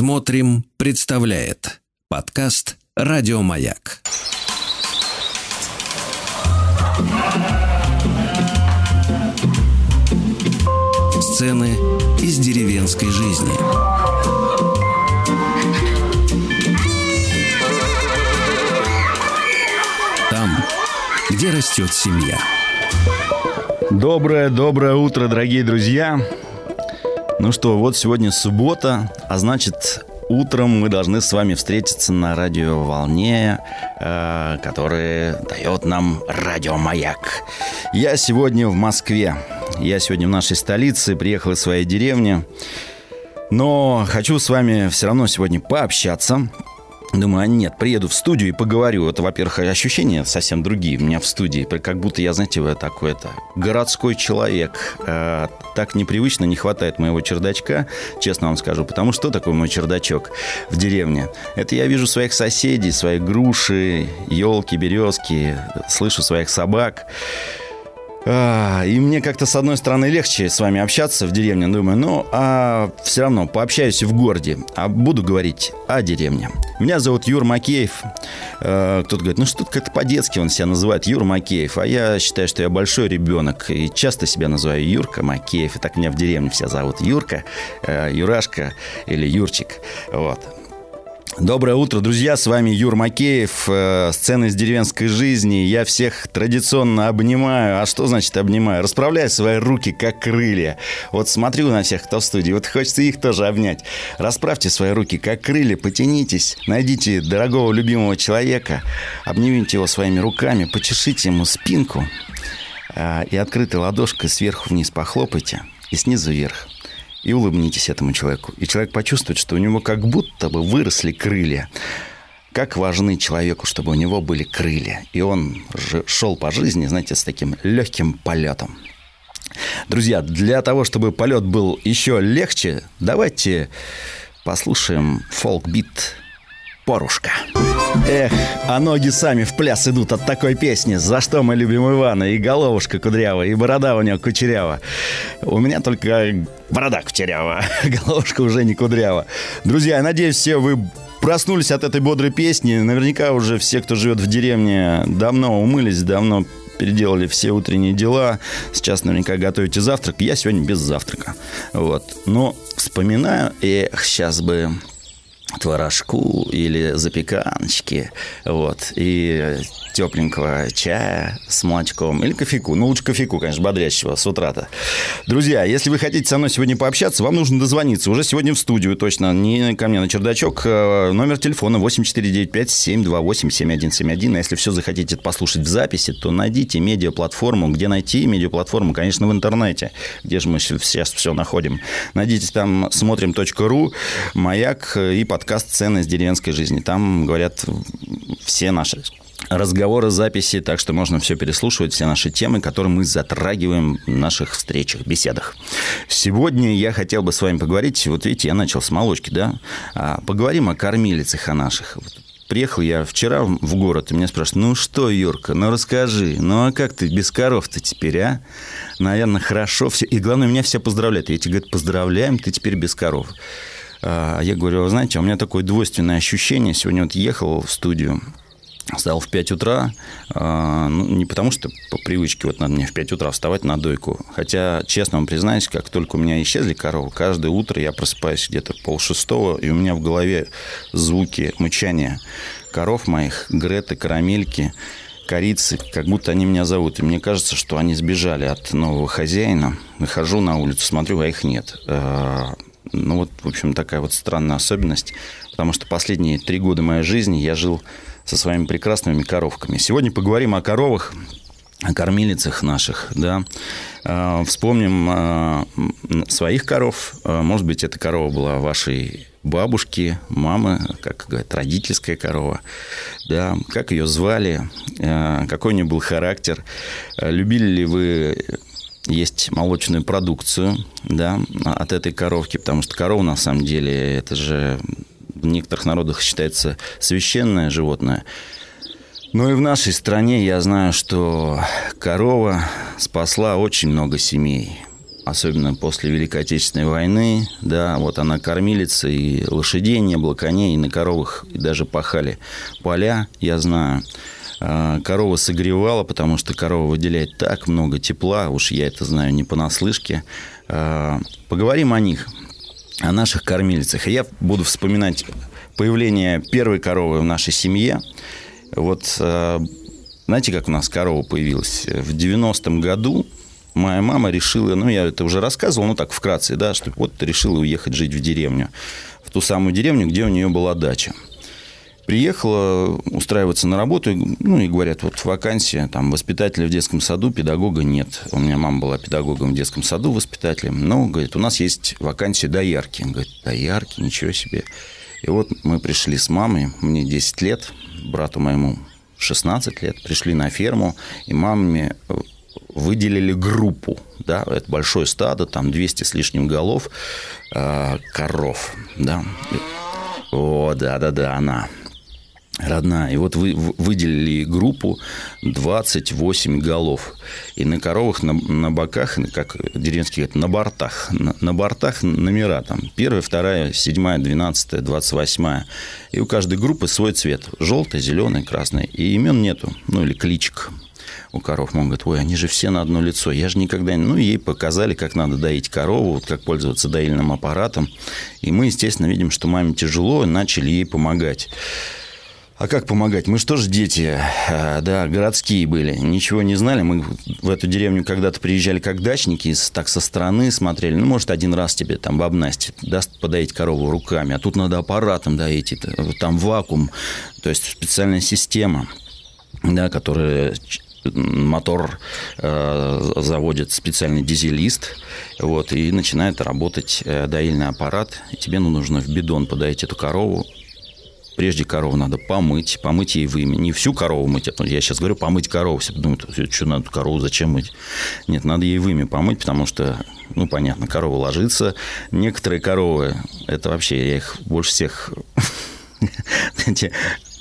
Смотрим, представляет подкаст Радиомаяк. Сцены из деревенской жизни. Там, где растет семья. Доброе, доброе утро, дорогие друзья. Ну что, вот сегодня суббота, а значит, утром мы должны с вами встретиться на радиоволне, э, которая дает нам радиомаяк. Я сегодня в Москве. Я сегодня в нашей столице, приехал из своей деревни. Но хочу с вами все равно сегодня пообщаться. Думаю, а нет, приеду в студию и поговорю. Это, во-первых, ощущения совсем другие у меня в студии. Как будто я, знаете, вы такой это городской человек. Э, так непривычно, не хватает моего чердачка, честно вам скажу. Потому что такое мой чердачок в деревне? Это я вижу своих соседей, свои груши, елки, березки, слышу своих собак. А, и мне как-то, с одной стороны, легче с вами общаться в деревне, думаю, ну, а все равно пообщаюсь в городе, а буду говорить о деревне. Меня зовут Юр Макеев. А, кто-то говорит, ну, что-то как-то по-детски он себя называет Юр Макеев, а я считаю, что я большой ребенок и часто себя называю Юрка Макеев, и так меня в деревне все зовут Юрка, э, Юрашка или Юрчик, вот. Доброе утро, друзья! С вами Юр Макеев, э, сцены из деревенской жизни. Я всех традиционно обнимаю. А что значит обнимаю? Расправляю свои руки, как крылья. Вот смотрю на всех, кто в студии, вот хочется их тоже обнять. Расправьте свои руки, как крылья, потянитесь, найдите дорогого любимого человека, обнимите его своими руками, почешите ему спинку э, и открытой ладошкой сверху вниз похлопайте и снизу вверх и улыбнитесь этому человеку. И человек почувствует, что у него как будто бы выросли крылья. Как важны человеку, чтобы у него были крылья. И он шел по жизни, знаете, с таким легким полетом. Друзья, для того, чтобы полет был еще легче, давайте послушаем фолк-бит «Порушка». Эх, а ноги сами в пляс идут от такой песни. За что мы любим Ивана? И головушка кудрявая, и борода у него кучерява. У меня только борода кучерява, головушка уже не кудрява. Друзья, я надеюсь, все вы проснулись от этой бодрой песни. Наверняка уже все, кто живет в деревне, давно умылись, давно переделали все утренние дела. Сейчас наверняка готовите завтрак. Я сегодня без завтрака. Вот. Но вспоминаю, эх, сейчас бы творожку или запеканочки, вот, и тепленького чая с молочком или кофейку. Ну, лучше кофейку, конечно, бодрящего с утра-то. Друзья, если вы хотите со мной сегодня пообщаться, вам нужно дозвониться. Уже сегодня в студию, точно, не ко мне на чердачок. Э, номер телефона 8495-728-7171. А если все захотите послушать в записи, то найдите медиаплатформу. Где найти медиаплатформу? Конечно, в интернете. Где же мы сейчас все находим? Найдите там смотрим.ру, маяк и подкаст «Цены из деревенской жизни». Там говорят все наши разговоры, записи, так что можно все переслушивать, все наши темы, которые мы затрагиваем в наших встречах, беседах. Сегодня я хотел бы с вами поговорить, вот видите, я начал с молочки, да, а, поговорим о кормилицах о наших. Приехал я вчера в город, и меня спрашивают, ну что, Юрка, ну расскажи, ну а как ты без коров-то теперь, а? Наверное, хорошо все. И главное, меня все поздравляют. И эти говорят, поздравляем, ты теперь без коров. А я говорю, вы знаете, у меня такое двойственное ощущение. Сегодня вот ехал в студию, Встал в 5 утра, а, ну, не потому что по привычке вот надо мне в 5 утра вставать на дойку. Хотя, честно вам признаюсь, как только у меня исчезли коровы, каждое утро я просыпаюсь где-то пол шестого, и у меня в голове звуки мычания коров моих, Греты, карамельки, корицы, как будто они меня зовут. И мне кажется, что они сбежали от нового хозяина. Выхожу на улицу, смотрю, а их нет. Ну вот, в общем, такая вот странная особенность, потому что последние три года моей жизни я жил со своими прекрасными коровками. Сегодня поговорим о коровах, о кормилицах наших, да. А, вспомним а, своих коров. А, может быть, эта корова была вашей бабушки, мамы, как говорят, родительская корова, да, как ее звали, какой у нее был характер, любили ли вы есть молочную продукцию, да, от этой коровки, потому что корова, на самом деле, это же в некоторых народах считается священное животное. Но и в нашей стране я знаю, что корова спасла очень много семей. особенно после Великой Отечественной войны, да, вот она кормилица, и лошадей не было, коней, и на коровах даже пахали поля, я знаю. А, корова согревала, потому что корова выделяет так много тепла, уж я это знаю не понаслышке. А, поговорим о них, о наших кормилицах. я буду вспоминать появление первой коровы в нашей семье. Вот а, знаете, как у нас корова появилась? В 90-м году моя мама решила, ну, я это уже рассказывал, ну, так вкратце, да, что вот решила уехать жить в деревню. В ту самую деревню, где у нее была дача. Приехала устраиваться на работу, ну, и говорят, вот вакансия, там, воспитателя в детском саду, педагога нет. У меня мама была педагогом в детском саду, воспитателем. Но, говорит, у нас есть вакансия доярки. Говорит, доярки, ничего себе. И вот мы пришли с мамой, мне 10 лет, брату моему 16 лет, пришли на ферму, и маме выделили группу, да, это большое стадо, там 200 с лишним голов, э, коров, да. О, да-да-да, она родная. И вот вы выделили группу 28 голов. И на коровах, на, на боках, как деревенские говорят, на бортах. На, на бортах номера там. Первая, вторая, седьмая, двенадцатая, двадцать восьмая. И у каждой группы свой цвет. Желтый, зеленый, красный. И имен нету. Ну, или кличек у коров. Мама говорит, ой, они же все на одно лицо. Я же никогда. Ну, ей показали, как надо доить корову, вот как пользоваться доильным аппаратом. И мы, естественно, видим, что маме тяжело, начали ей помогать. А как помогать? Мы что же дети, э, да, городские были, ничего не знали. Мы в эту деревню когда-то приезжали как дачники, так со стороны смотрели. Ну, может, один раз тебе там баб Настя даст подоить корову руками, а тут надо аппаратом доить, там вакуум, то есть специальная система, да, которая мотор э, заводит специальный дизелист, вот, и начинает работать э, доильный аппарат, и тебе ну, нужно в бидон подать эту корову, прежде корову надо помыть, помыть ей вымя. Не всю корову мыть, а я сейчас говорю помыть корову. Все думают, что надо корову, зачем мыть? Нет, надо ей вымя помыть, потому что, ну, понятно, корова ложится. Некоторые коровы, это вообще, я их больше всех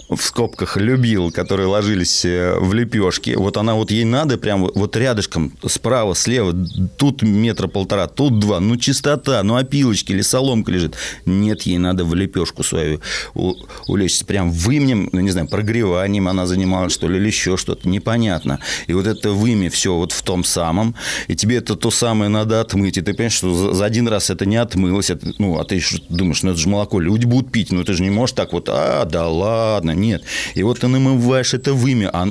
в скобках любил, которые ложились э, в лепешки. Вот она вот ей надо прям вот рядышком, справа, слева, тут метра полтора, тут два. Ну, чистота, ну, опилочки или соломка лежит. Нет, ей надо в лепешку свою улечься. Прям вымнем, ну, не знаю, прогреванием она занималась, что ли, или еще что-то. Непонятно. И вот это вымя все вот в том самом. И тебе это то самое надо отмыть. И ты понимаешь, что за один раз это не отмылось. Это, ну, а ты думаешь, ну, это же молоко люди будут пить. Ну, ты же не можешь так вот, а, да ладно, нет. И вот ты намываешь это вымя, а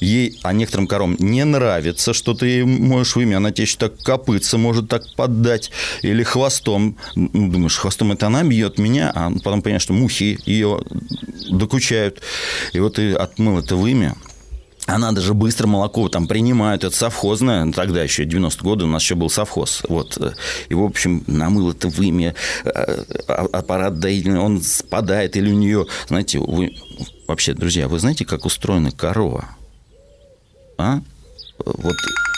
ей, а некоторым коровам не нравится, что ты моешь вымя, она тебе еще так копытца может так поддать, или хвостом, ну, думаешь, хвостом это она бьет меня, а потом понимаешь, что мухи ее докучают. И вот ты отмыл это вымя, а надо же быстро молоко там принимают, это совхозное, тогда еще 90 годы у нас еще был совхоз, вот, и, в общем, намыл это вымя, э, а, аппарат доительный, он спадает, или у нее, знаете, вы, вообще, друзья, вы знаете, как устроена корова? А? Вот,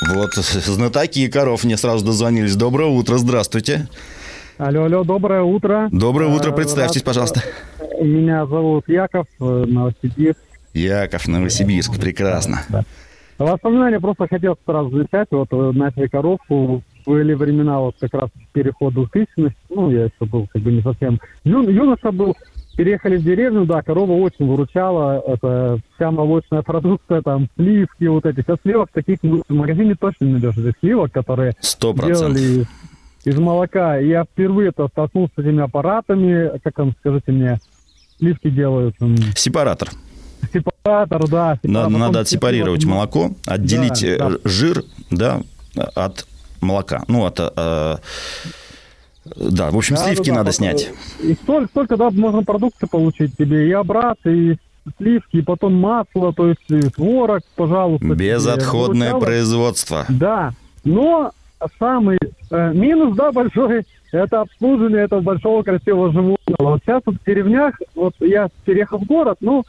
вот знатоки коров мне сразу дозвонились. Доброе утро, здравствуйте. Алло, алло, доброе утро. Доброе утро, представьтесь, пожалуйста. Меня зовут Яков, э, Новосибирск. Яков, Новосибирск, прекрасно. Да. Воспоминания просто хотел сразу взять. Вот э, начали коровку. Были времена вот как раз перехода в тысячность. Ну, я еще был как бы не совсем... Ю, юноша был. Переехали в деревню, да, корова очень выручала. Это вся молочная продукция, там, сливки вот эти. Сейчас сливок таких в магазине точно не найдешь. Этих сливок, которые 100%. делали из молока. Я впервые -то столкнулся с этими аппаратами. Как там, скажите мне, сливки делают? Сепаратор. Сепаратор, да. Надо, надо отсепарировать молоко, отделить да, э, да. жир да, от молока. Ну, от... Э, да, в общем, да, сливки да, надо да, снять. И столько, столько, да, можно продукции получить тебе, и обратно, и сливки, и потом масло, то есть творог, пожалуйста. Безотходное тебе. производство. Да, но самый э, минус, да, большой, это обслуживание этого большого красивого животного. Вот сейчас вот в деревнях, вот я переехал в город, ну,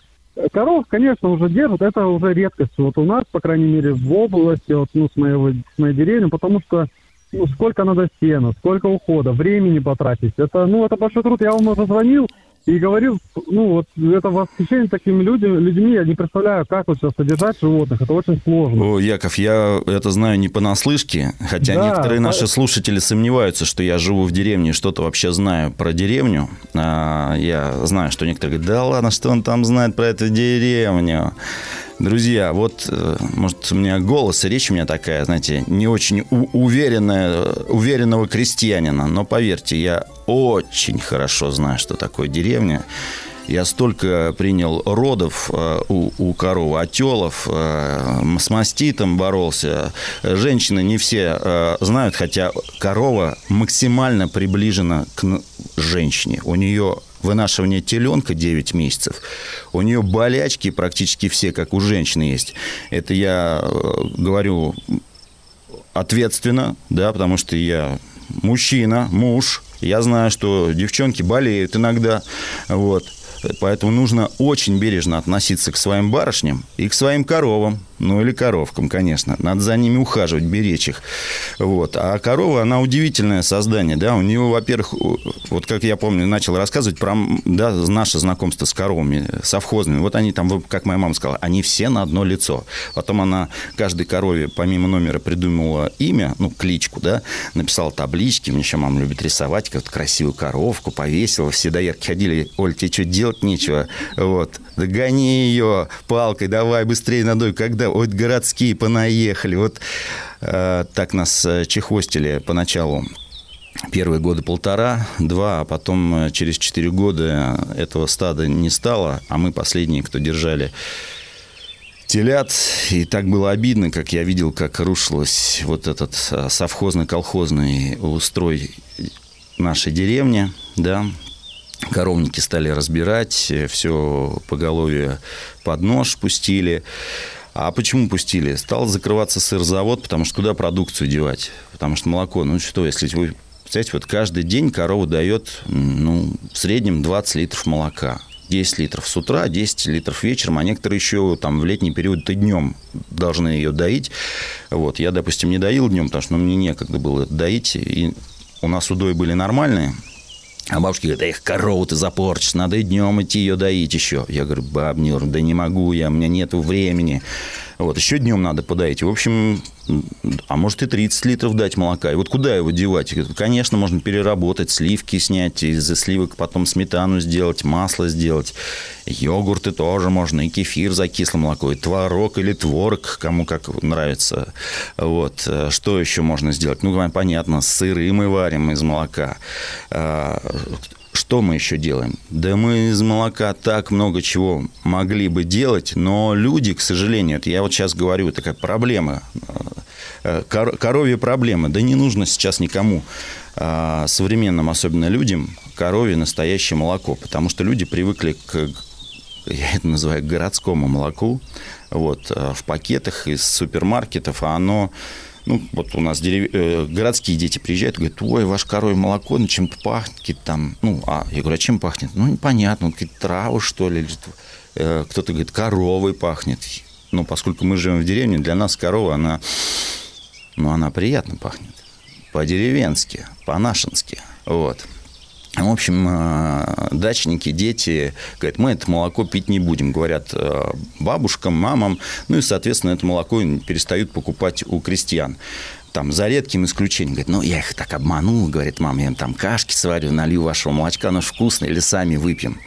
Коров, конечно, уже держат, это уже редкость. Вот у нас, по крайней мере, в области, вот, ну, с, моего, с моей деревни, потому что ну, сколько надо сена, сколько ухода, времени потратить. Это, ну, это большой труд. Я вам уже звонил, И говорил, ну вот это восхищение такими людьми, людьми, я не представляю, как вот сейчас содержать животных, это очень сложно. О, Яков, я это знаю не понаслышке, хотя Да, некоторые наши слушатели сомневаются, что я живу в деревне, что-то вообще знаю про деревню. А, я знаю, что некоторые говорят, да ладно, что он там знает про эту деревню. Друзья, вот, э, может, у меня голос речь у меня такая, знаете, не очень уверенная, уверенного крестьянина, но поверьте, я очень хорошо знаю, что такое деревня. Я столько принял родов э, у, у коровы, отелов, э, с маститом боролся. Женщины не все э, знают, хотя корова максимально приближена к женщине. У нее вынашивание теленка 9 месяцев. У нее болячки практически все, как у женщины есть. Это я э, говорю ответственно, да, потому что я мужчина, муж, я знаю, что девчонки болеют иногда, вот. Поэтому нужно очень бережно относиться к своим барышням и к своим коровам. Ну, или коровкам, конечно. Надо за ними ухаживать, беречь их. Вот. А корова, она удивительное создание. Да? У нее, во-первых, вот как я помню, начал рассказывать про да, наше знакомство с коровами, совхозными. Вот они там, как моя мама сказала, они все на одно лицо. Потом она каждой корове, помимо номера, придумала имя, ну, кличку, да, написала таблички. Мне еще мама любит рисовать, как красивую коровку повесила. Все доярки ходили, Оль, тебе что, делать нечего? Вот. Догони ее палкой, давай быстрее надой. Когда? Вот городские понаехали. Вот э, так нас э, чехвостили поначалу. Первые годы полтора, два, а потом э, через четыре года этого стада не стало, а мы последние, кто держали телят. И так было обидно, как я видел, как рушилось вот этот э, совхозно-колхозный устрой нашей деревни, да, коровники стали разбирать, все поголовье под нож пустили. А почему пустили? Стал закрываться сырзавод, потому что куда продукцию девать? Потому что молоко, ну что, если вы... Представляете, вот каждый день корова дает, ну, в среднем 20 литров молока. 10 литров с утра, 10 литров вечером, а некоторые еще там в летний период и днем должны ее доить. Вот. Я, допустим, не доил днем, потому что ну, мне некогда было доить. И у нас удои были нормальные, а бабушки говорят, эх, корову ты запорчишь, надо и днем идти ее доить еще. Я говорю, баб, Нюр, да не могу я, у меня нету времени. Вот, еще днем надо подоить. В общем, а может и 30 литров дать молока. И вот куда его девать? Конечно, можно переработать, сливки снять, из сливок потом сметану сделать, масло сделать. Йогурты тоже можно, и кефир за кислое молоко, и творог или творог, кому как нравится. Вот. Что еще можно сделать? Ну, понятно, сыры мы варим из молока. Что мы еще делаем? Да мы из молока так много чего могли бы делать, но люди, к сожалению, это я вот сейчас говорю, такая проблема, кор- коровья проблема. Да не нужно сейчас никому, а, современным особенно людям, коровье настоящее молоко, потому что люди привыкли к, я это называю, городскому молоку, вот, в пакетах из супермаркетов, а оно ну, вот у нас дерев... э, городские дети приезжают говорят, ой, ваш коровье молоко, ну, чем-то пахнет, там, ну, а, я говорю, а чем пахнет? Ну, непонятно, ну, какие-то травы, что ли, или, э, кто-то говорит, коровой пахнет. Ну, поскольку мы живем в деревне, для нас корова, она, ну, она приятно пахнет, по-деревенски, по-нашенски, вот. В общем, дачники, дети говорят, мы это молоко пить не будем, говорят бабушкам, мамам, ну и, соответственно, это молоко перестают покупать у крестьян. Там, за редким исключением, говорит, ну, я их так обманул, говорит, мама, я им там кашки сварю, налью вашего молочка, оно же вкусное, или сами выпьем.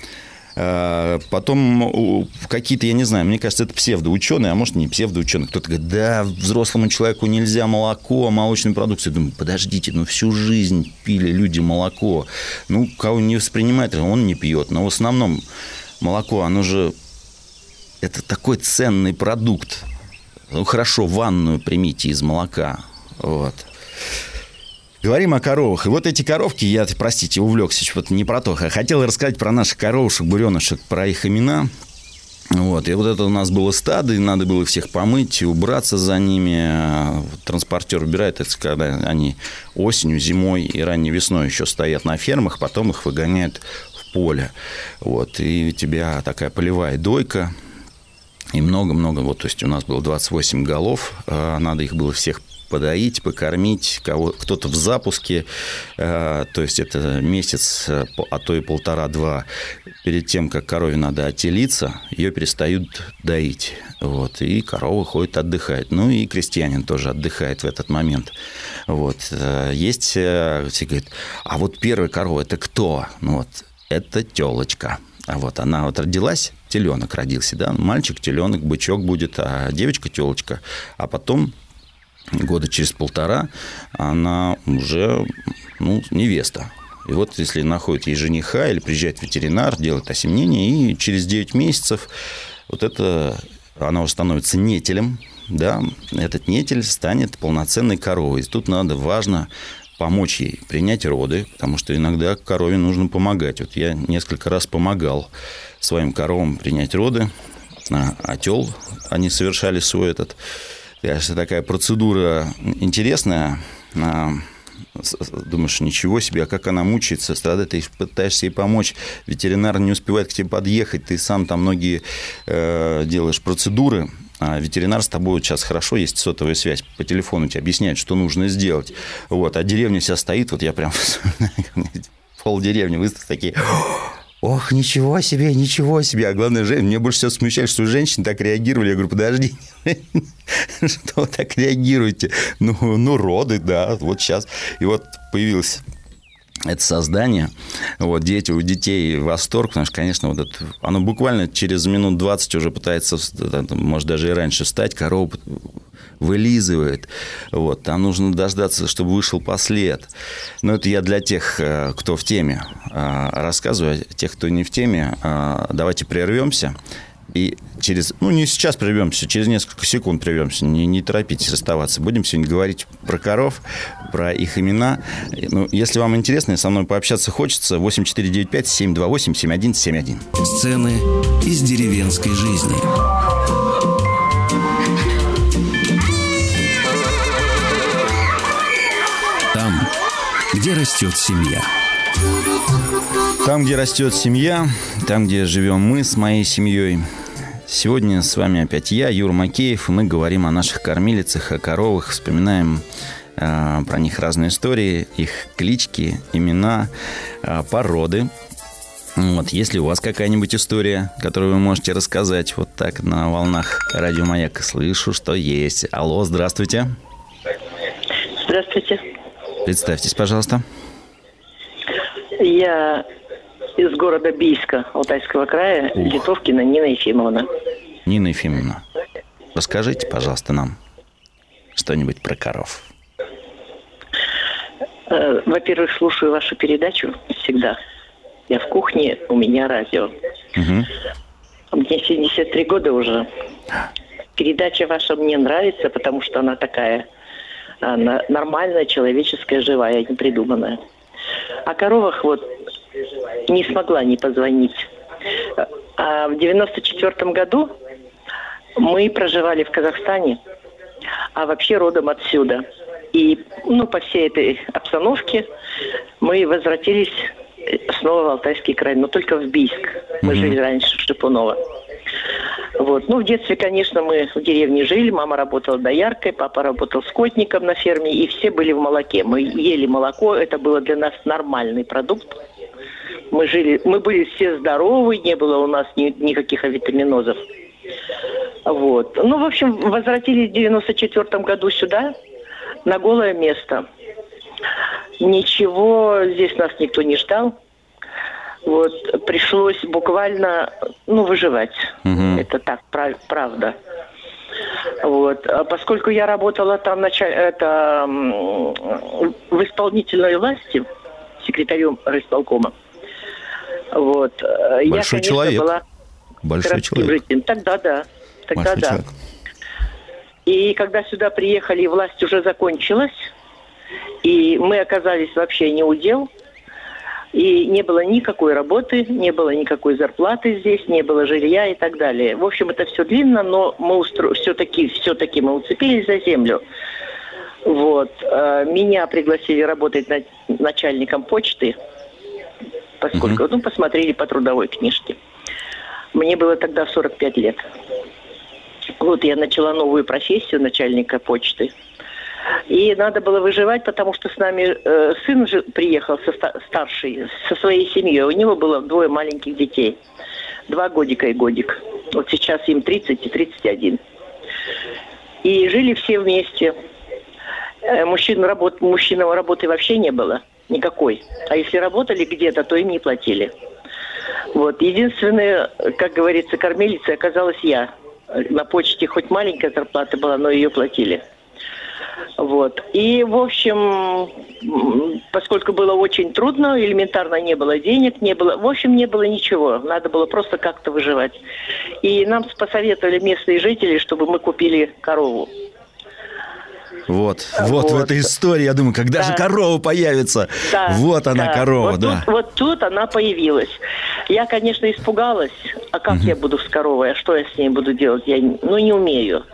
Потом какие-то, я не знаю, мне кажется, это псевдоученые, а может, не псевдоученые. Кто-то говорит, да, взрослому человеку нельзя молоко, молочную продукцию. Думаю, подождите, ну всю жизнь пили люди молоко. Ну, кого не воспринимает, он не пьет. Но в основном молоко, оно же, это такой ценный продукт. Ну, хорошо, ванную примите из молока. Вот. Говорим о коровах. И вот эти коровки, я, простите, увлекся, что-то не про то. Я хотел рассказать про наших коровушек, буренышек, про их имена. Вот. И вот это у нас было стадо, и надо было всех помыть, убраться за ними. Транспортер убирает, это когда они осенью, зимой и ранней весной еще стоят на фермах, потом их выгоняют в поле. Вот. И у тебя такая полевая дойка, и много-много, вот, то есть у нас было 28 голов, надо их было всех подоить, покормить, кого, кто-то в запуске, э, то есть это месяц, э, а то и полтора-два перед тем, как корове надо отелиться, ее перестают доить. Вот, и корова ходит, отдыхает. Ну и крестьянин тоже отдыхает в этот момент. Вот. Э, есть, все говорят, а вот первая корова это кто? Ну вот, это телочка. А вот она вот родилась, теленок родился, да, мальчик, теленок, бычок будет, а девочка телочка. А потом года через полтора она уже ну, невеста. И вот если находит ей жениха или приезжает ветеринар, делает осемнение, и через 9 месяцев вот это она уже становится нетелем, да, этот нетель станет полноценной коровой. И тут надо, важно помочь ей принять роды, потому что иногда корове нужно помогать. Вот я несколько раз помогал своим коровам принять роды. А, отел, они совершали свой этот... Конечно, такая процедура интересная. А, думаешь, ничего себе, а как она мучается, страдает, ты пытаешься ей помочь, ветеринар не успевает к тебе подъехать, ты сам там многие э, делаешь процедуры, а ветеринар с тобой сейчас хорошо, есть сотовая связь, по телефону тебе объясняет, что нужно сделать. Вот, а деревня вся стоит, вот я прям пол деревни выставил такие Ох, ничего себе, ничего себе. А главное, мне больше всего смущает, что женщины так реагировали. Я говорю, подожди, что вы так реагируете? Ну, ну, роды, да, вот сейчас. И вот появилась это создание. Вот, дети, у детей восторг, потому что, конечно, вот это, оно буквально через минут 20 уже пытается, может, даже и раньше встать, корова вылизывает. Вот, там нужно дождаться, чтобы вышел послед. Но это я для тех, э, кто в теме э, рассказываю. А тех, кто не в теме, э, давайте прервемся. И через, ну не сейчас прервемся, через несколько секунд прервемся, не, не торопитесь расставаться. Будем сегодня говорить про коров, про их имена. Ну, если вам интересно и со мной пообщаться хочется, 8495-728-7171. Сцены из деревенской жизни. Где растет семья. Там, где растет семья, там, где живем мы с моей семьей. Сегодня с вами опять я, Юр Макеев, и мы говорим о наших кормилицах, о коровах, вспоминаем э, про них разные истории, их клички, имена, э, породы. Вот, если у вас какая-нибудь история, которую вы можете рассказать вот так на волнах радио Маяк, слышу, что есть. Алло, здравствуйте. Здравствуйте. Представьтесь, пожалуйста. Я из города Бийска, Алтайского края, Ух. Литовкина Нина Ефимовна. Нина Ефимовна, расскажите, пожалуйста, нам что-нибудь про коров. Э, во-первых, слушаю вашу передачу всегда. Я в кухне, у меня радио. Угу. Мне 73 года уже. Передача ваша мне нравится, потому что она такая она нормальная, человеческая, живая, не придуманная. О коровах вот не смогла не позвонить. А в 94 году мы проживали в Казахстане, а вообще родом отсюда. И ну, по всей этой обстановке мы возвратились снова в Алтайский край, но только в Бийск. Мы mm-hmm. жили раньше в Шипуново. Вот. Ну, в детстве, конечно, мы в деревне жили. Мама работала дояркой, папа работал скотником на ферме, и все были в молоке. Мы ели молоко, это было для нас нормальный продукт. Мы жили, мы были все здоровы, не было у нас ни, никаких авитаминозов. Вот. Ну, в общем, возвратились в 94 году сюда, на голое место. Ничего, здесь нас никто не ждал. Вот, пришлось буквально, ну, выживать. Угу. Это так, прав, правда. Вот. А поскольку я работала там началь... это, в исполнительной власти, секретарем райисполкома, вот, э, Большой я, конечно, человек. была Большой человек. Жителем. Тогда да. Тогда Большой да. Человек. И когда сюда приехали, власть уже закончилась, и мы оказались вообще не у дел – и не было никакой работы, не было никакой зарплаты здесь, не было жилья и так далее. В общем, это все длинно, но мы устро... все-таки все таки мы уцепились за землю. Вот. Э, меня пригласили работать начальником почты, поскольку, угу. ну, посмотрели по трудовой книжке. Мне было тогда 45 лет. Вот я начала новую профессию начальника почты. И надо было выживать, потому что с нами э, сын же приехал со, старший, со своей семьей. У него было двое маленьких детей. Два годика и годик. Вот сейчас им 30 и 31. И жили все вместе. Э, мужчин, работ, мужчинам работы вообще не было никакой. А если работали где-то, то им не платили. Вот. Единственная, как говорится, кормилицей оказалась я. На почте хоть маленькая зарплата была, но ее платили. Вот. И, в общем, поскольку было очень трудно, элементарно не было денег, не было, в общем, не было ничего. Надо было просто как-то выживать. И нам посоветовали местные жители, чтобы мы купили корову. Вот, вот, вот в этой истории, я думаю, когда да. же корова появится? Да. Вот она, да. корова, вот да. Тут, вот тут она появилась. Я, конечно, испугалась. А как угу. я буду с коровой? А что я с ней буду делать? Я ну, не умею.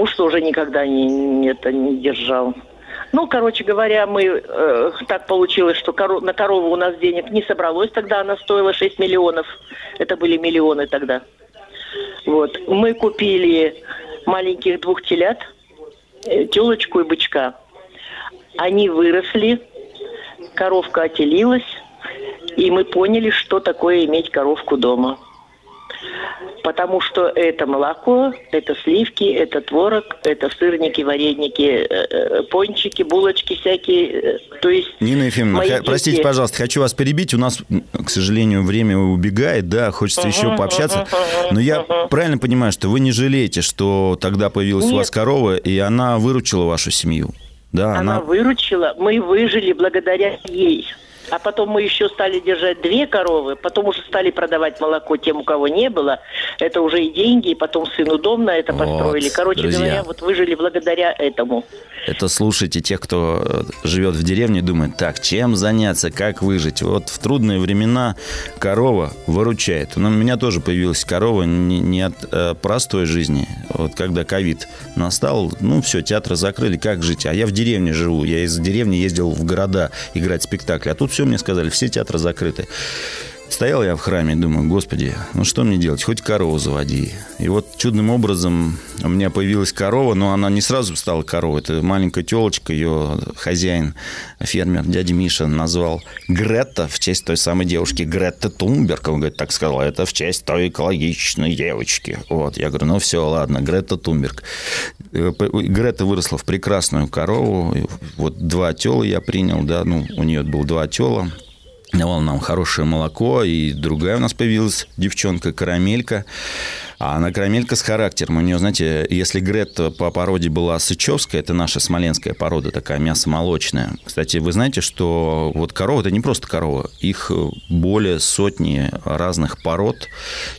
Муж тоже никогда не, не, это не держал. Ну, короче говоря, мы э, так получилось, что коров, на корову у нас денег не собралось. Тогда она стоила 6 миллионов. Это были миллионы тогда. Вот. Мы купили маленьких двух телят, э, телочку и бычка. Они выросли, коровка отелилась, и мы поняли, что такое иметь коровку дома потому что это молоко, это сливки, это творог, это сырники, вареники, э, э, пончики, булочки всякие. Э, то есть Нина Ефимовна, х- простите, пожалуйста, хочу вас перебить. У нас, к сожалению, время убегает, да, хочется еще пообщаться. Но я правильно понимаю, что вы не жалеете, что тогда появилась Нет. у вас корова, и она выручила вашу семью? Да, она... она выручила, мы выжили благодаря ей. А потом мы еще стали держать две коровы, потом уже стали продавать молоко тем, у кого не было. Это уже и деньги, и потом сыну дом на это вот, построили. Короче друзья, говоря, вот выжили благодаря этому. Это слушайте тех, кто э, живет в деревне, думает, так, чем заняться, как выжить. Вот в трудные времена корова выручает. У меня тоже появилась корова не, не от э, простой жизни. Вот когда ковид настал, ну все, театры закрыли, как жить? А я в деревне живу, я из деревни ездил в города играть спектакли. А тут все мне сказали, все театры закрыты. Стоял я в храме и думаю, господи, ну что мне делать, хоть корову заводи. И вот чудным образом у меня появилась корова, но она не сразу стала коровой. Это маленькая телочка, ее хозяин, фермер, дядя Миша, назвал Гретта в честь той самой девушки Гретта Тумберг. Он говорит, так сказал, это в честь той экологичной девочки. Вот, я говорю, ну все, ладно, Гретта Тумберг. Э, Гретта выросла в прекрасную корову. Вот два тела я принял, да, ну, у нее было два тела давал нам хорошее молоко, и другая у нас появилась девчонка, карамелька. А она карамелька с характером. У нее, знаете, если Гретта по породе была сычевская, это наша смоленская порода, такая мясо-молочная. Кстати, вы знаете, что вот корова – это не просто корова. Их более сотни разных пород.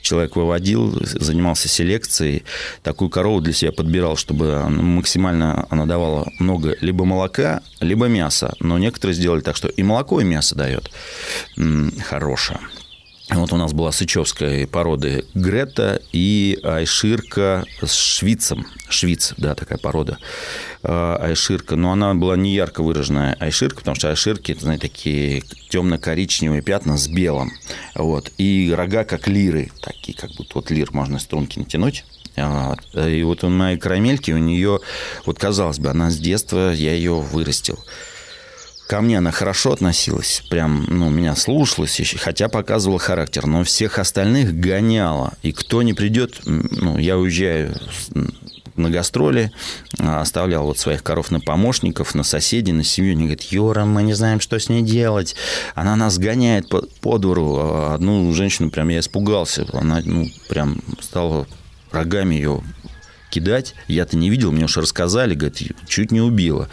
Человек выводил, занимался селекцией. Такую корову для себя подбирал, чтобы максимально она давала много либо молока, либо мяса. Но некоторые сделали так, что и молоко, и мясо дает. Хорошее. Вот у нас была сычевская породы Грета и Айширка с швицем. Швиц, да, такая порода. А, айширка. Но она была не ярко выраженная айширка, потому что айширки, это, знаете, такие темно-коричневые пятна с белым. Вот. И рога как лиры. Такие, как будто вот лир можно струнки натянуть. И вот у моей карамельки, у нее, вот казалось бы, она с детства, я ее вырастил. Ко мне она хорошо относилась, прям, ну, меня слушалась, хотя показывала характер, но всех остальных гоняла. И кто не придет, ну, я уезжаю на гастроли, а, оставлял вот своих коров на помощников, на соседей, на семью. Они говорят, Юра, мы не знаем, что с ней делать. Она нас гоняет по, по двору. А одну женщину прям я испугался. Она, ну, прям стала рогами ее кидать. Я-то не видел, мне уж рассказали, говорит, чуть не убила.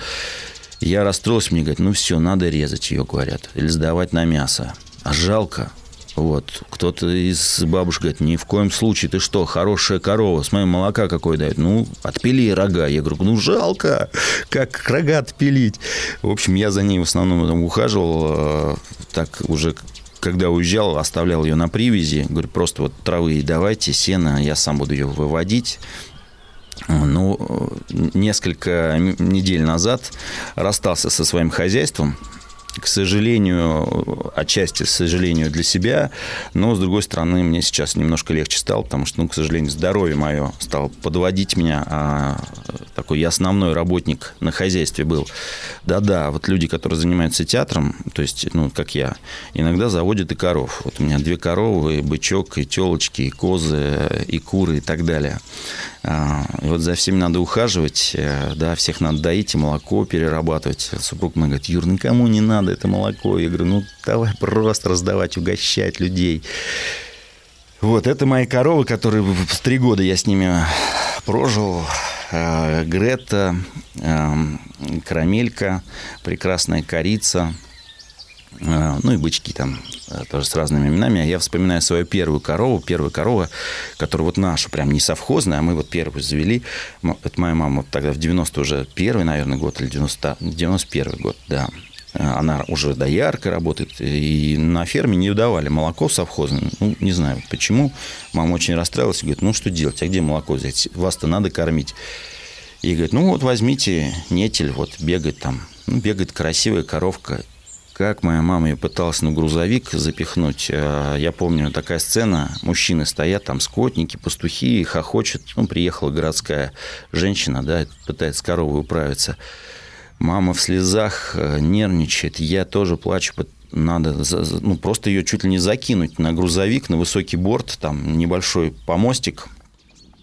Я расстроился, мне говорят, ну все, надо резать ее, говорят, или сдавать на мясо. А жалко. Вот. Кто-то из бабушек говорит, ни в коем случае, ты что, хорошая корова, с моим молока какой дает? Ну, отпили рога. Я говорю, ну, жалко, как рога отпилить. В общем, я за ней в основном там ухаживал, э, так уже когда уезжал, оставлял ее на привязи. Говорю, просто вот травы давайте, сено, я сам буду ее выводить. Ну, несколько недель назад расстался со своим хозяйством. к сожалению, отчасти, к сожалению, для себя, но, с другой стороны, мне сейчас немножко легче стало, потому что, ну, к сожалению, здоровье мое стало подводить меня, а такой я основной работник на хозяйстве был. Да-да, вот люди, которые занимаются театром, то есть, ну, как я, иногда заводят и коров. Вот у меня две коровы, и бычок, и телочки, и козы, и куры, и так далее. А, и вот за всеми надо ухаживать, э, да, всех надо доить и молоко перерабатывать. Супруг мой говорит, Юр, никому не надо это молоко. Я говорю, ну, давай просто раздавать, угощать людей. Вот, это мои коровы, которые три года я с ними прожил. Э, Грета, э, Карамелька, прекрасная корица – а, ну и бычки там э, тоже с разными именами. А я вспоминаю свою первую корову, первая корова, которая вот наша, прям не совхозная, а мы вот первую завели. Это моя мама вот тогда в 90 уже первый, наверное, год или 90, 91 год, да. А, она уже дояркой работает, и на ферме не давали молоко совхозное. Ну, не знаю, почему. Мама очень расстраивалась и говорит, ну, что делать, а где молоко взять? Вас-то надо кормить. И говорит, ну, вот возьмите нетель, вот бегает там. Ну, бегает красивая коровка как моя мама ее пыталась на грузовик запихнуть. Э, я помню, такая сцена, мужчины стоят, там скотники, пастухи, хохочет. Ну, приехала городская женщина, да, пытается коровой управиться. Мама в слезах э, нервничает, я тоже плачу, надо ну, просто ее чуть ли не закинуть на грузовик, на высокий борт, там небольшой помостик.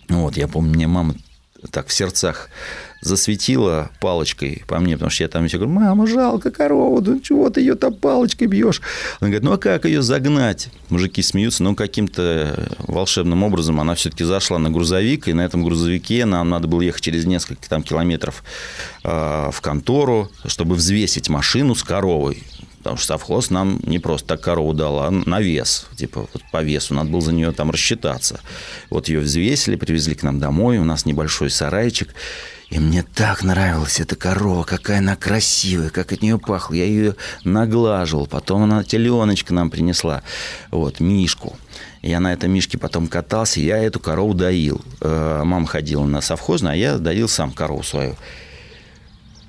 Вот, я помню, мне мама так в сердцах засветила палочкой по мне, потому что я там все говорю, мама, жалко корову, ну чего ты ее там палочкой бьешь? Она говорит, ну а как ее загнать? Мужики смеются, но каким-то волшебным образом она все-таки зашла на грузовик, и на этом грузовике нам надо было ехать через несколько там километров э, в контору, чтобы взвесить машину с коровой. Потому что совхоз нам не просто так корову дал, а на вес. Типа вот по весу надо было за нее там рассчитаться. Вот ее взвесили, привезли к нам домой. У нас небольшой сарайчик. И мне так нравилась эта корова, какая она красивая, как от нее пахло. Я ее наглаживал. Потом она теленочка нам принесла. Вот, Мишку. Я на этом Мишке потом катался, я эту корову доил. Э, мама ходила на совхозную, а я доил сам корову свою.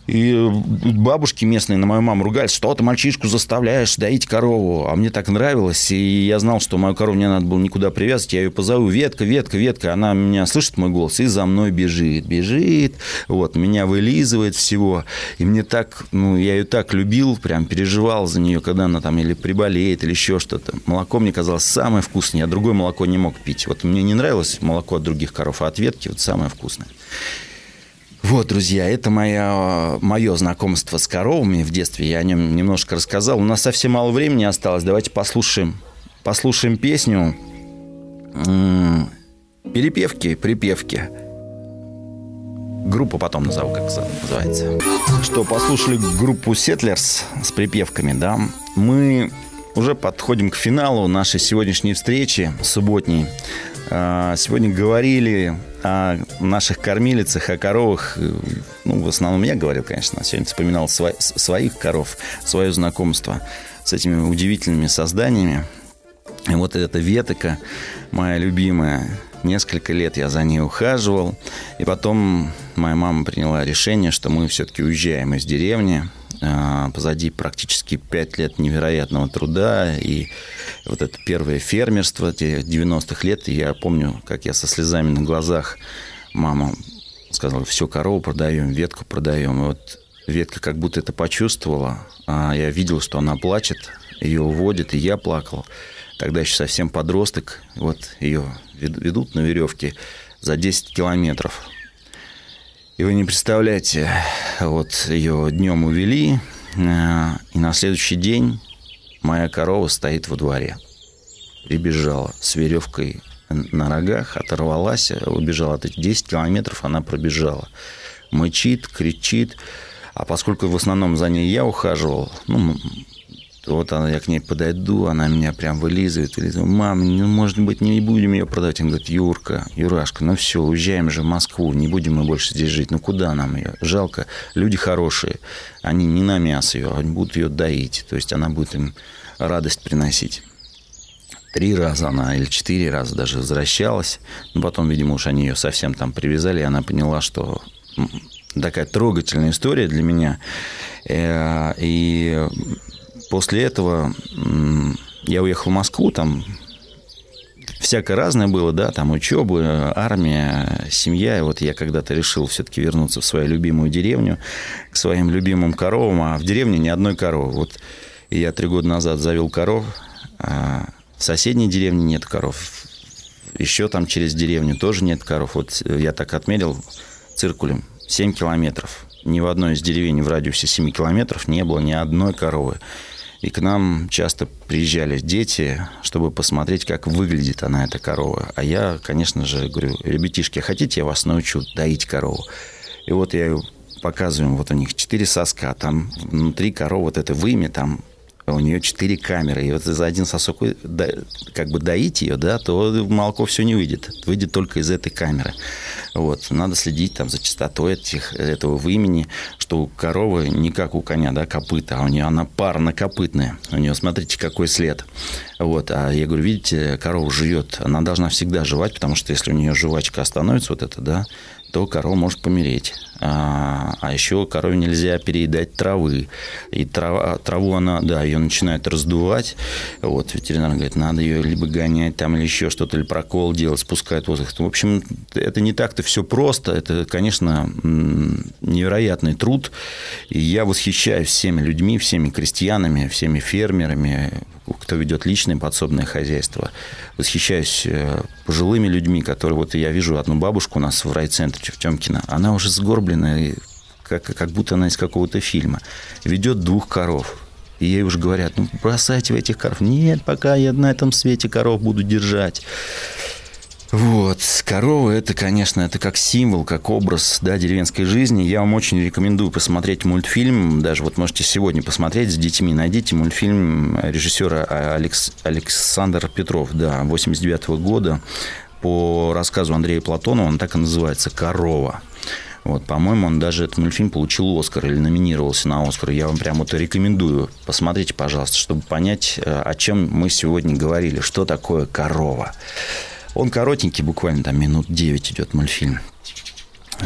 И бабушки местные на мою маму ругались, что ты мальчишку заставляешь доить корову. А мне так нравилось, и я знал, что мою корову не надо было никуда привязывать. Я ее позову, ветка, ветка, ветка. Она меня слышит мой голос и за мной бежит, бежит, вот, меня вылизывает всего. И мне так, ну, я ее так любил, прям переживал за нее, когда она там или приболеет, или еще что-то. Молоко мне казалось самое вкусное, я другое молоко не мог пить. Вот мне не нравилось молоко от других коров, а от ветки вот самое вкусное. Вот, друзья, это моя, мое знакомство с коровами в детстве. Я о нем немножко рассказал. У нас совсем мало времени осталось. Давайте послушаем, послушаем песню. Перепевки, припевки. Группа потом назову, как называется. Что, послушали группу Settlers с припевками, да? Мы уже подходим к финалу нашей сегодняшней встречи субботней. А, сегодня говорили о наших кормилицах, о коровах. Ну, в основном я говорил, конечно. Сегодня вспоминал сво- своих коров, свое знакомство с этими удивительными созданиями. И вот эта ветока, моя любимая, несколько лет я за ней ухаживал. И потом моя мама приняла решение, что мы все-таки уезжаем из деревни. А, позади практически пять лет невероятного труда. И вот это первое фермерство 90-х лет. Я помню, как я со слезами на глазах мама сказала, все, корову продаем, ветку продаем. И вот ветка как будто это почувствовала. А я видел, что она плачет, ее уводят, и я плакал. Тогда еще совсем подросток. Вот ее ведут на веревке за 10 километров. И вы не представляете, вот ее днем увели, э, и на следующий день моя корова стоит во дворе. Прибежала с веревкой на рогах, оторвалась, убежала от этих 10 километров, она пробежала. Мычит, кричит. А поскольку в основном за ней я ухаживал, ну, вот она, я к ней подойду, она меня прям вылизывает, вылизывает. Мам, ну, может быть, не будем ее продавать. Он говорит, Юрка, Юрашка, ну все, уезжаем же в Москву, не будем мы больше здесь жить. Ну куда нам ее? Жалко, люди хорошие, они не на мясо ее, они будут ее доить. То есть она будет им радость приносить. Три раза она или четыре раза даже возвращалась. Но потом, видимо, уж они ее совсем там привязали, и она поняла, что такая трогательная история для меня. Э, и после этого я уехал в Москву, там всякое разное было, да, там учеба, армия, семья. И вот я когда-то решил все-таки вернуться в свою любимую деревню, к своим любимым коровам, а в деревне ни одной коровы. Вот я три года назад завел коров, а в соседней деревне нет коров. Еще там через деревню тоже нет коров. Вот я так отмерил циркулем 7 километров. Ни в одной из деревень в радиусе 7 километров не было ни одной коровы. И к нам часто приезжали дети, чтобы посмотреть, как выглядит она, эта корова. А я, конечно же, говорю, ребятишки, хотите, я вас научу доить корову? И вот я показываю, вот у них четыре соска, там внутри коровы вот это вымя, там у нее четыре камеры, и вот за один сосок как бы доить ее, да, то молоко все не выйдет, выйдет только из этой камеры. Вот, надо следить там за частотой этих, этого вымени, что у коровы не как у коня, да, копыта, а у нее она парнокопытная, у нее, смотрите, какой след. Вот, а я говорю, видите, корова живет, она должна всегда жевать, потому что если у нее жвачка остановится, вот это, да, то корова может помереть. А, а еще корове нельзя переедать травы. И трава, траву она, да, ее начинает раздувать. Вот, ветеринар говорит, надо ее либо гонять там, или еще что-то, или прокол делать, спускает воздух. В общем, это не так-то все просто. Это, конечно, невероятный труд. И я восхищаюсь всеми людьми, всеми крестьянами, всеми фермерами, кто ведет личное подсобное хозяйство. Восхищаюсь э, пожилыми людьми, которые... Вот я вижу одну бабушку у нас в райцентре в Тёмкино. Она уже сгорбленная, как, как будто она из какого-то фильма. Ведет двух коров. И ей уже говорят, ну, бросайте в этих коров. Нет, пока я на этом свете коров буду держать. Вот, корова это, конечно, это как символ, как образ да, деревенской жизни. Я вам очень рекомендую посмотреть мультфильм, даже вот можете сегодня посмотреть с детьми, найдите мультфильм режиссера Алекс, Александр Петров, да, 89 -го года, по рассказу Андрея Платонова, он так и называется «Корова». Вот, по-моему, он даже этот мультфильм получил Оскар или номинировался на Оскар. Я вам прямо это рекомендую. Посмотрите, пожалуйста, чтобы понять, э, о чем мы сегодня говорили. Что такое корова? Он коротенький, буквально там минут 9 идет мультфильм.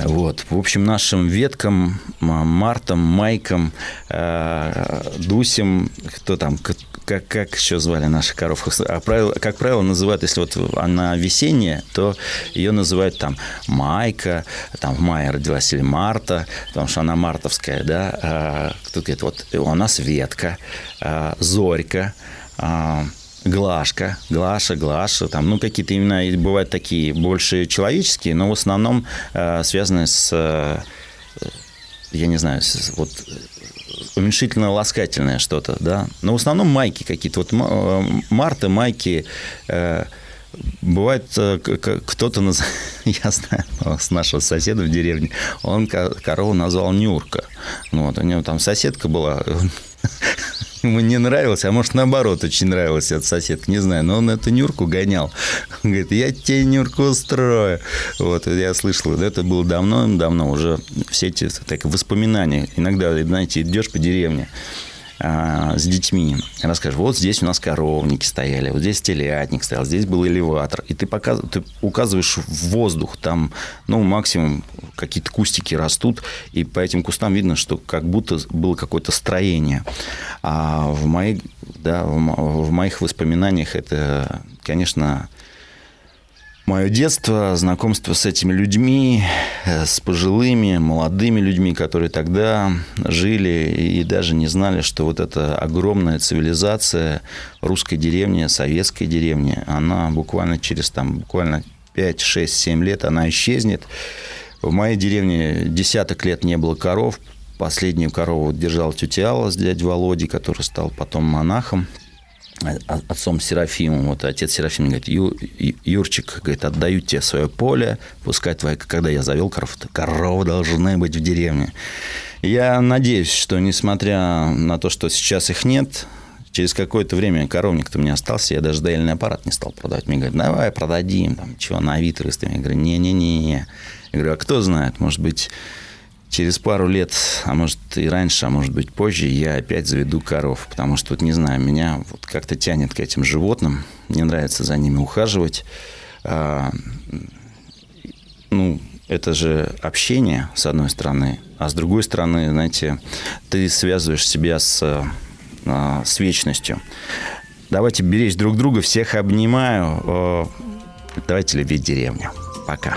Вот. В общем, нашим веткам, Мартам, Майкам, э, Дусем, кто там, как, как еще звали наших коров? А правило, как правило, называют, если вот она весенняя, то ее называют там Майка, там в мае родилась или Марта, потому что она мартовская, да. А, кто говорит, вот у нас ветка, а, Зорька, а, Глашка, Глаша, Глаша, там, ну, какие-то имена бывают такие больше человеческие, но в основном э, связаны с, э, я не знаю, с, вот уменьшительно-ласкательное что-то, да. Но в основном майки какие-то. Вот э, Марта, майки, э, Бывает, э, кто-то, наз... я знаю, с нашего соседа в деревне, он корову назвал Нюрка. Ну, вот, у него там соседка была, ему не нравилось, а может, наоборот, очень нравилась эта соседка, не знаю, но он эту Нюрку гонял. Он говорит, я тебе Нюрку устрою. Вот, я слышал, это было давно-давно, уже все эти так, воспоминания. Иногда, знаете, идешь по деревне, а, с детьми, расскажешь, вот здесь у нас коровники стояли, вот здесь телятник стоял, здесь был элеватор, и ты, показ... ты указываешь в воздух, там, ну, максимум какие-то кустики растут, и по этим кустам видно, что как будто было какое-то строение. А в, моих, да, в моих воспоминаниях это, конечно, мое детство, знакомство с этими людьми, э, с пожилыми, молодыми людьми, которые тогда жили и даже не знали, что вот эта огромная цивилизация русской деревни, советской деревни, она буквально через там, буквально 5, 6, 7 лет, она исчезнет. В моей деревне десяток лет не было коров. Последнюю корову держал тетя Алла с дядей Володей, который стал потом монахом отцом Серафимом, вот отец Серафим говорит, Ю, Юрчик, говорит, отдаю тебе свое поле, пускай твоя, когда я завел коров, коровы должны быть в деревне. Я надеюсь, что несмотря на то, что сейчас их нет, через какое-то время коровник-то у меня остался, я даже доильный аппарат не стал продавать. Мне говорят, давай продадим, там, чего, на Авито. Я говорю, не-не-не. Я говорю, а кто знает, может быть, через пару лет, а может и раньше, а может быть позже, я опять заведу коров. Потому что, вот не знаю, меня вот как-то тянет к этим животным. Мне нравится за ними ухаживать. А, ну, это же общение, с одной стороны. А с другой стороны, знаете, ты связываешь себя с э, с вечностью. Давайте беречь друг друга. Всех обнимаю. Э, давайте любить деревню. Пока.